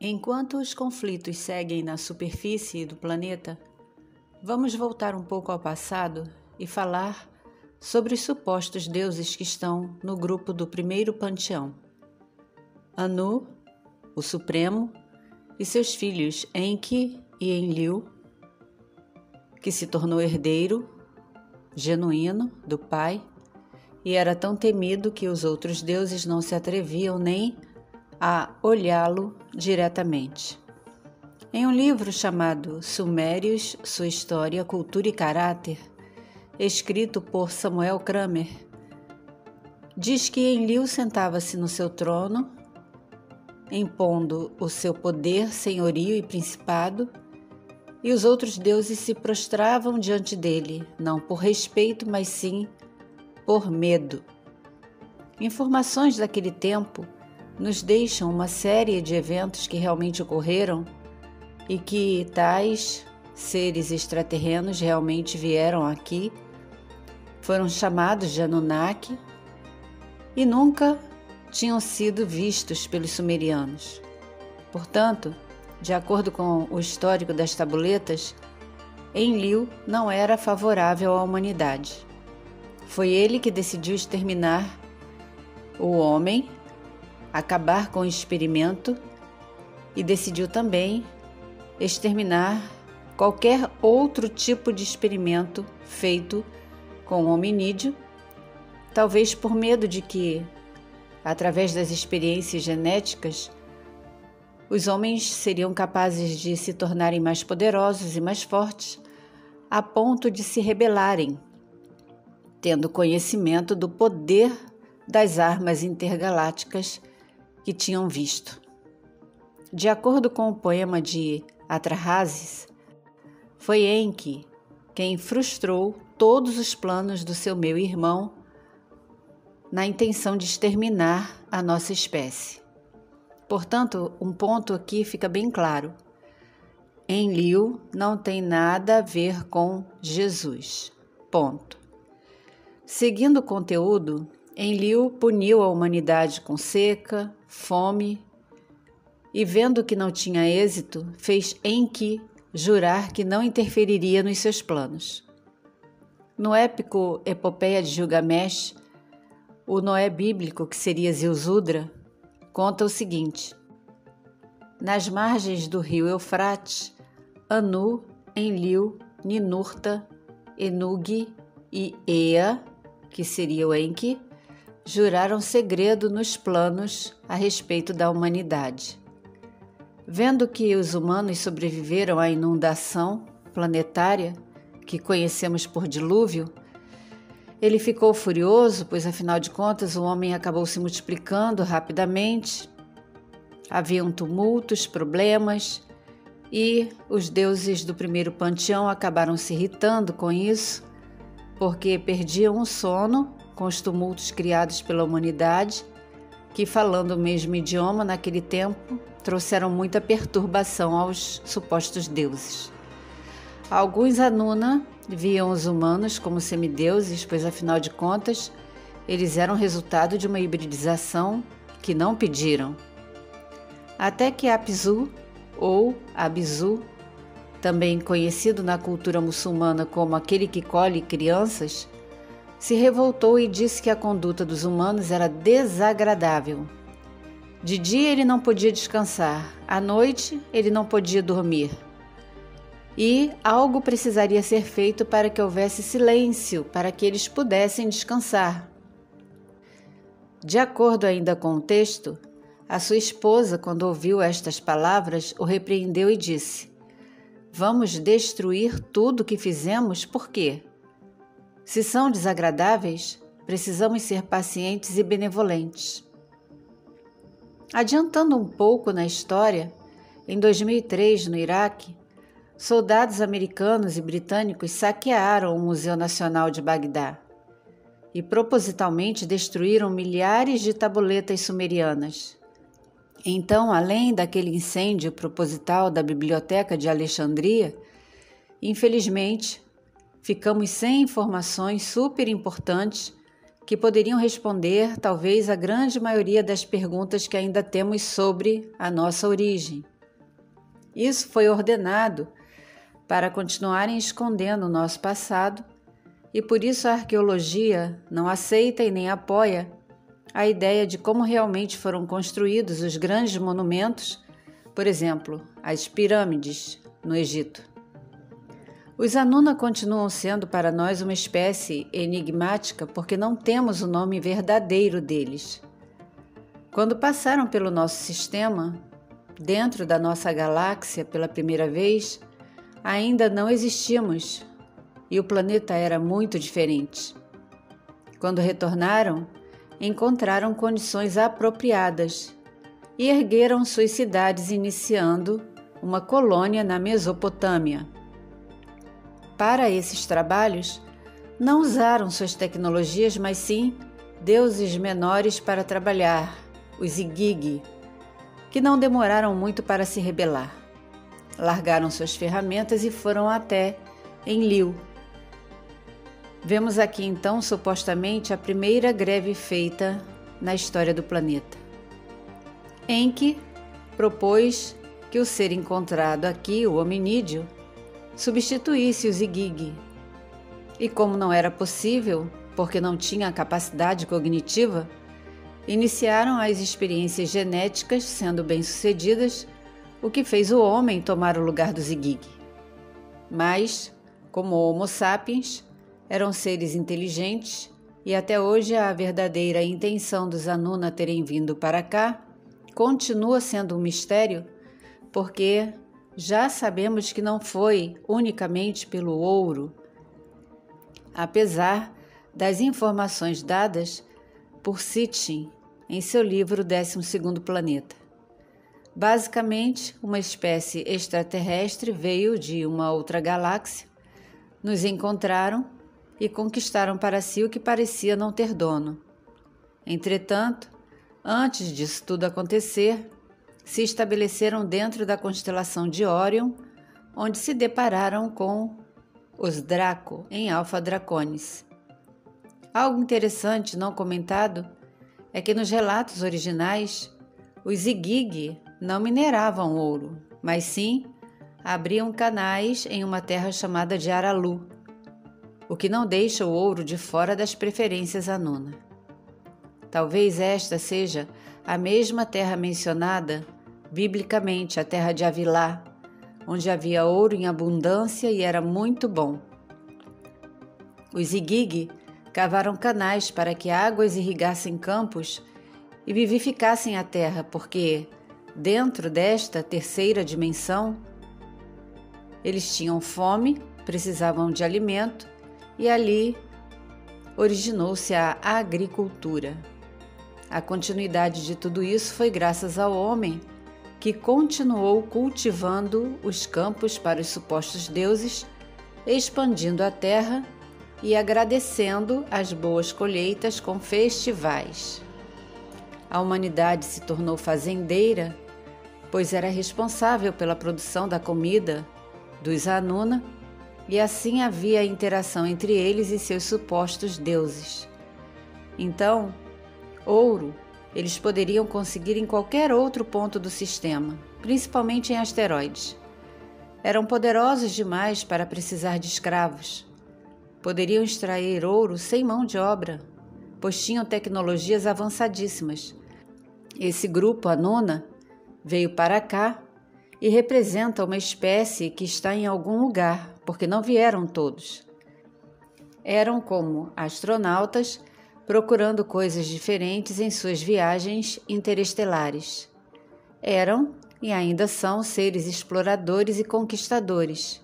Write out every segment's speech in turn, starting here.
Enquanto os conflitos seguem na superfície do planeta, vamos voltar um pouco ao passado e falar sobre os supostos deuses que estão no grupo do primeiro panteão. Anu, o Supremo, e seus filhos Enki e Enlil, que se tornou herdeiro genuíno do pai e era tão temido que os outros deuses não se atreviam nem a olhá-lo diretamente. Em um livro chamado Sumérios, Sua História, Cultura e Caráter, escrito por Samuel Kramer, diz que Enlil sentava-se no seu trono, impondo o seu poder, senhorio e principado, e os outros deuses se prostravam diante dele, não por respeito, mas sim por medo. Informações daquele tempo nos deixam uma série de eventos que realmente ocorreram e que tais seres extraterrenos realmente vieram aqui, foram chamados de Anunnaki e nunca tinham sido vistos pelos sumerianos. Portanto, de acordo com o histórico das tabuletas, Enlil não era favorável à humanidade. Foi ele que decidiu exterminar o homem acabar com o experimento e decidiu também exterminar qualquer outro tipo de experimento feito com hominídeo, talvez por medo de que, através das experiências genéticas, os homens seriam capazes de se tornarem mais poderosos e mais fortes, a ponto de se rebelarem, tendo conhecimento do poder das armas intergalácticas que tinham visto. De acordo com o poema de Atrahasis, foi Enki quem frustrou todos os planos do seu meu irmão na intenção de exterminar a nossa espécie. Portanto, um ponto aqui fica bem claro. Enlil não tem nada a ver com Jesus. Ponto. Seguindo o conteúdo, Enlil puniu a humanidade com seca, fome e, vendo que não tinha êxito, fez Enki jurar que não interferiria nos seus planos. No épico Epopeia de Gilgamesh, o Noé bíblico, que seria Zilzudra, conta o seguinte: Nas margens do rio Eufrates, Anu, Enlil, Ninurta, Enug e Ea, que seria o Enki, juraram segredo nos planos a respeito da humanidade. Vendo que os humanos sobreviveram à inundação planetária que conhecemos por dilúvio, ele ficou furioso, pois afinal de contas o homem acabou se multiplicando rapidamente. Haviam tumultos, problemas, e os deuses do primeiro panteão acabaram se irritando com isso, porque perdiam o sono com os tumultos criados pela humanidade, que, falando o mesmo idioma naquele tempo, trouxeram muita perturbação aos supostos deuses. Alguns Anuna viam os humanos como semideuses, pois afinal de contas, eles eram resultado de uma hibridização que não pediram. Até que Apsu, ou Abzu, também conhecido na cultura muçulmana como aquele que colhe crianças, se revoltou e disse que a conduta dos humanos era desagradável. De dia ele não podia descansar, à noite ele não podia dormir. E algo precisaria ser feito para que houvesse silêncio, para que eles pudessem descansar. De acordo ainda com o texto, a sua esposa, quando ouviu estas palavras, o repreendeu e disse: Vamos destruir tudo que fizemos, por quê? Se são desagradáveis, precisamos ser pacientes e benevolentes. Adiantando um pouco na história, em 2003, no Iraque, soldados americanos e britânicos saquearam o Museu Nacional de Bagdá e propositalmente destruíram milhares de tabuletas sumerianas. Então, além daquele incêndio proposital da Biblioteca de Alexandria, infelizmente, ficamos sem informações super importantes que poderiam responder talvez a grande maioria das perguntas que ainda temos sobre a nossa origem. Isso foi ordenado para continuarem escondendo o nosso passado e por isso a arqueologia não aceita e nem apoia a ideia de como realmente foram construídos os grandes monumentos, por exemplo, as pirâmides no Egito. Os Anuna continuam sendo para nós uma espécie enigmática porque não temos o nome verdadeiro deles. Quando passaram pelo nosso sistema, dentro da nossa galáxia pela primeira vez, ainda não existíamos e o planeta era muito diferente. Quando retornaram, encontraram condições apropriadas e ergueram suas cidades, iniciando uma colônia na Mesopotâmia. Para esses trabalhos, não usaram suas tecnologias, mas sim deuses menores para trabalhar, os Igigi, que não demoraram muito para se rebelar. Largaram suas ferramentas e foram até Enlil. Vemos aqui então supostamente a primeira greve feita na história do planeta. Enki propôs que o ser encontrado aqui, o hominídeo, substituísse os Igig. E como não era possível, porque não tinha capacidade cognitiva, iniciaram as experiências genéticas sendo bem-sucedidas, o que fez o homem tomar o lugar dos Igig. Mas, como Homo sapiens, eram seres inteligentes e até hoje a verdadeira intenção dos Anuna terem vindo para cá continua sendo um mistério, porque já sabemos que não foi unicamente pelo ouro, apesar das informações dadas por Sitchin em seu livro 12 Planeta. Basicamente, uma espécie extraterrestre veio de uma outra galáxia, nos encontraram e conquistaram para si o que parecia não ter dono. Entretanto, antes disso tudo acontecer, se estabeleceram dentro da constelação de Órion, onde se depararam com os Draco em Alpha Draconis. Algo interessante não comentado é que nos relatos originais, os Igig não mineravam ouro, mas sim abriam canais em uma terra chamada de Aralu, o que não deixa o ouro de fora das preferências Anuna. Talvez esta seja a mesma terra mencionada biblicamente a terra de Avilá, onde havia ouro em abundância e era muito bom. Os Igig cavaram canais para que águas irrigassem campos e vivificassem a terra, porque, dentro desta terceira dimensão, eles tinham fome, precisavam de alimento e ali originou-se a agricultura. A continuidade de tudo isso foi graças ao homem que continuou cultivando os campos para os supostos deuses, expandindo a terra e agradecendo as boas colheitas com festivais. A humanidade se tornou fazendeira, pois era responsável pela produção da comida dos Anuna, e assim havia interação entre eles e seus supostos deuses. Então, ouro eles poderiam conseguir em qualquer outro ponto do sistema, principalmente em asteroides. Eram poderosos demais para precisar de escravos. Poderiam extrair ouro sem mão de obra, pois tinham tecnologias avançadíssimas. Esse grupo, a nona, veio para cá e representa uma espécie que está em algum lugar, porque não vieram todos. Eram como astronautas procurando coisas diferentes em suas viagens interestelares. Eram e ainda são seres exploradores e conquistadores.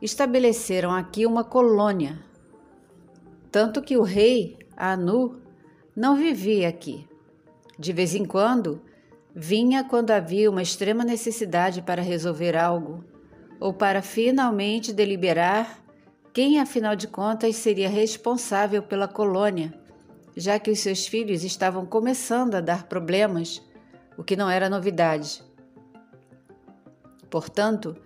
Estabeleceram aqui uma colônia, tanto que o rei Anu não vivia aqui. De vez em quando, vinha quando havia uma extrema necessidade para resolver algo ou para finalmente deliberar quem, afinal de contas, seria responsável pela colônia, já que os seus filhos estavam começando a dar problemas, o que não era novidade. Portanto,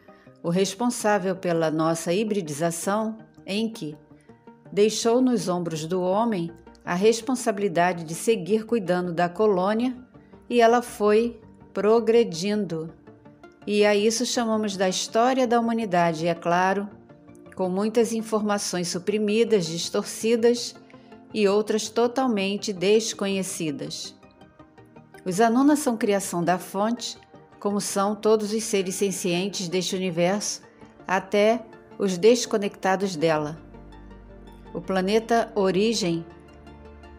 o responsável pela nossa hibridização, Enki, deixou nos ombros do homem a responsabilidade de seguir cuidando da colônia e ela foi progredindo. E a isso chamamos da história da humanidade, é claro, com muitas informações suprimidas, distorcidas e outras totalmente desconhecidas. Os Anunas são criação da fonte, como são todos os seres sencientes deste universo, até os desconectados dela. O planeta origem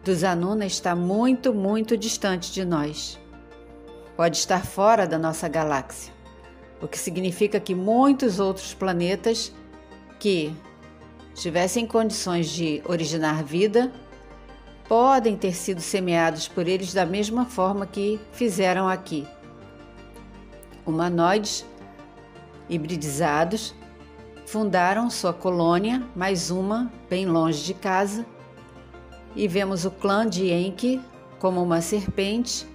dos Anuna está muito, muito distante de nós. Pode estar fora da nossa galáxia, o que significa que muitos outros planetas que tivessem condições de originar vida podem ter sido semeados por eles da mesma forma que fizeram aqui. Humanoides hibridizados fundaram sua colônia, mais uma, bem longe de casa, e vemos o clã de Enki como uma serpente,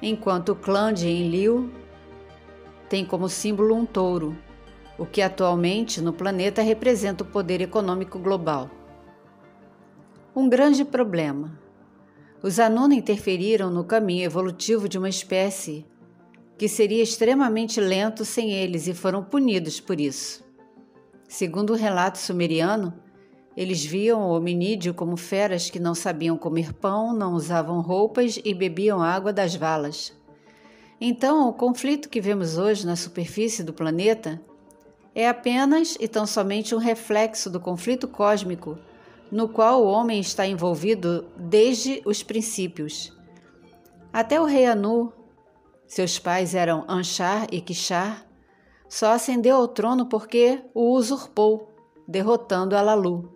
enquanto o clã de Enlil tem como símbolo um touro, o que atualmente no planeta representa o poder econômico global. Um grande problema. Os Anuna interferiram no caminho evolutivo de uma espécie que seria extremamente lento sem eles e foram punidos por isso. Segundo o relato sumeriano, eles viam o hominídeo como feras que não sabiam comer pão, não usavam roupas e bebiam água das valas. Então, o conflito que vemos hoje na superfície do planeta é apenas e tão somente um reflexo do conflito cósmico no qual o homem está envolvido desde os princípios. Até o rei Anu, seus pais eram Anshar e Kishar, só ascendeu ao trono porque o usurpou, derrotando Alalu.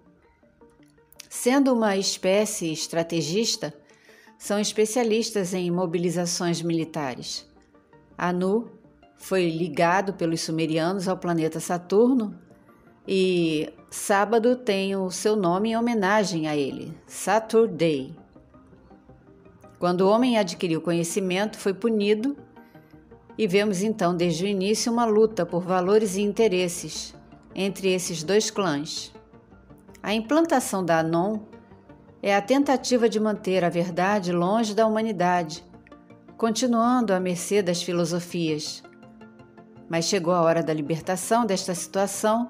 Sendo uma espécie estrategista, são especialistas em mobilizações militares. Anu foi ligado pelos sumerianos ao planeta Saturno e sábado tem o seu nome em homenagem a ele, Saturday. Quando o homem adquiriu conhecimento, foi punido e vemos então desde o início uma luta por valores e interesses entre esses dois clãs. A implantação da Anon é a tentativa de manter a verdade longe da humanidade, continuando à mercê das filosofias. Mas chegou a hora da libertação desta situação,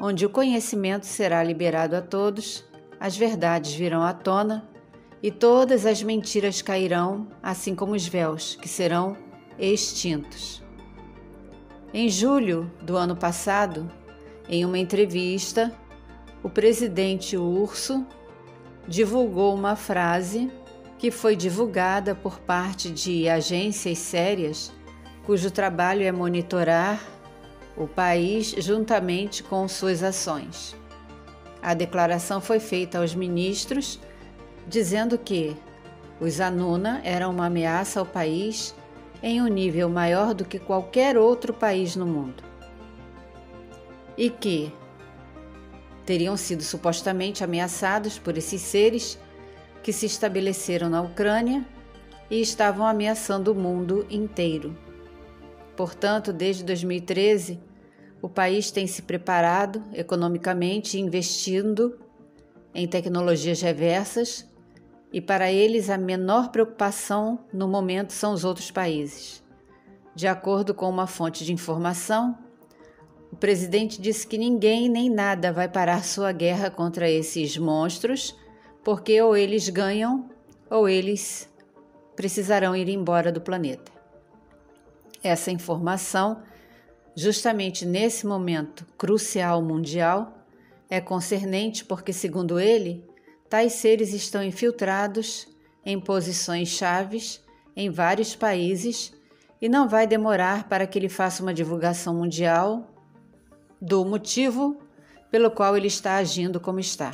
onde o conhecimento será liberado a todos, as verdades virão à tona e todas as mentiras cairão, assim como os véus, que serão extintos. Em julho do ano passado, em uma entrevista, o presidente Urso divulgou uma frase que foi divulgada por parte de agências sérias cujo trabalho é monitorar o país juntamente com suas ações. A declaração foi feita aos ministros dizendo que os Anuna eram uma ameaça ao país em um nível maior do que qualquer outro país no mundo. E que teriam sido supostamente ameaçados por esses seres que se estabeleceram na Ucrânia e estavam ameaçando o mundo inteiro. Portanto, desde 2013, o país tem se preparado economicamente, investindo em tecnologias reversas e para eles a menor preocupação no momento são os outros países. De acordo com uma fonte de informação, o presidente disse que ninguém nem nada vai parar sua guerra contra esses monstros, porque ou eles ganham ou eles precisarão ir embora do planeta. Essa informação, justamente nesse momento crucial mundial, é concernente porque, segundo ele, Tais seres estão infiltrados em posições chaves em vários países e não vai demorar para que ele faça uma divulgação mundial do motivo pelo qual ele está agindo como está.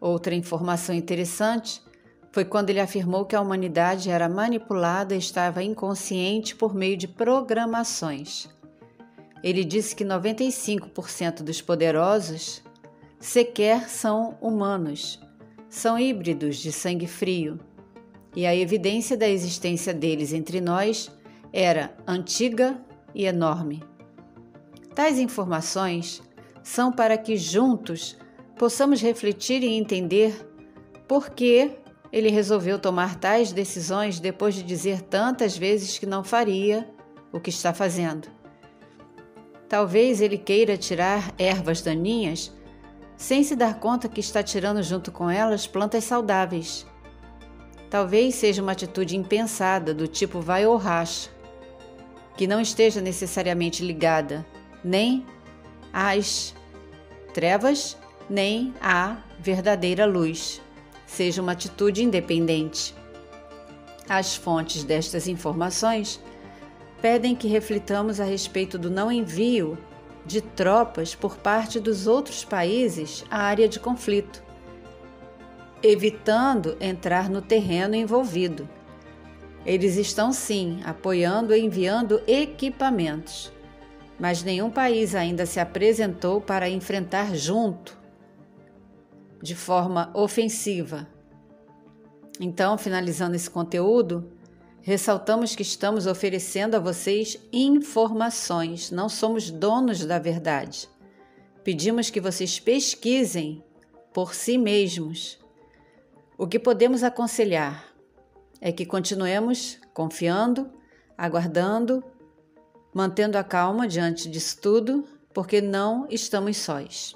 Outra informação interessante foi quando ele afirmou que a humanidade era manipulada e estava inconsciente por meio de programações. Ele disse que 95% dos poderosos sequer são humanos, são híbridos de sangue frio, e a evidência da existência deles entre nós era antiga e enorme. Tais informações são para que juntos possamos refletir e entender por que ele resolveu tomar tais decisões depois de dizer tantas vezes que não faria o que está fazendo. Talvez ele queira tirar ervas daninhas sem se dar conta que está tirando junto com elas plantas saudáveis. Talvez seja uma atitude impensada, do tipo vai ou racha, que não esteja necessariamente ligada nem às trevas, nem à verdadeira luz. Seja uma atitude independente. As fontes destas informações pedem que reflitamos a respeito do não envio de tropas por parte dos outros países à área de conflito, evitando entrar no terreno envolvido. Eles estão sim apoiando e enviando equipamentos, mas nenhum país ainda se apresentou para enfrentar junto, de forma ofensiva. Então, finalizando esse conteúdo, Ressaltamos que estamos oferecendo a vocês informações, não somos donos da verdade. Pedimos que vocês pesquisem por si mesmos. O que podemos aconselhar é que continuemos confiando, aguardando, mantendo a calma diante disso tudo, porque não estamos sós.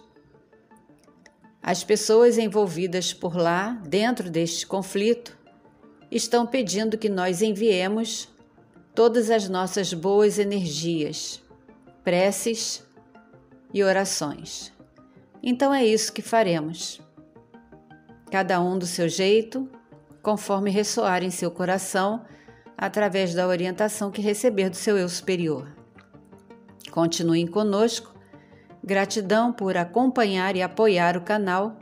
As pessoas envolvidas por lá, dentro deste conflito, estão pedindo que nós enviemos todas as nossas boas energias, preces e orações. Então é isso que faremos. Cada um do seu jeito, conforme ressoar em seu coração, através da orientação que receber do seu eu superior. Continuem conosco. Gratidão por acompanhar e apoiar o canal.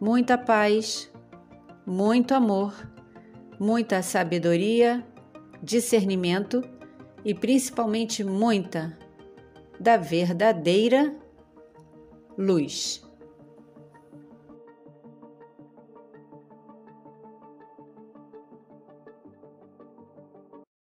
Muita paz, muito amor muita sabedoria, discernimento e principalmente muita da verdadeira luz.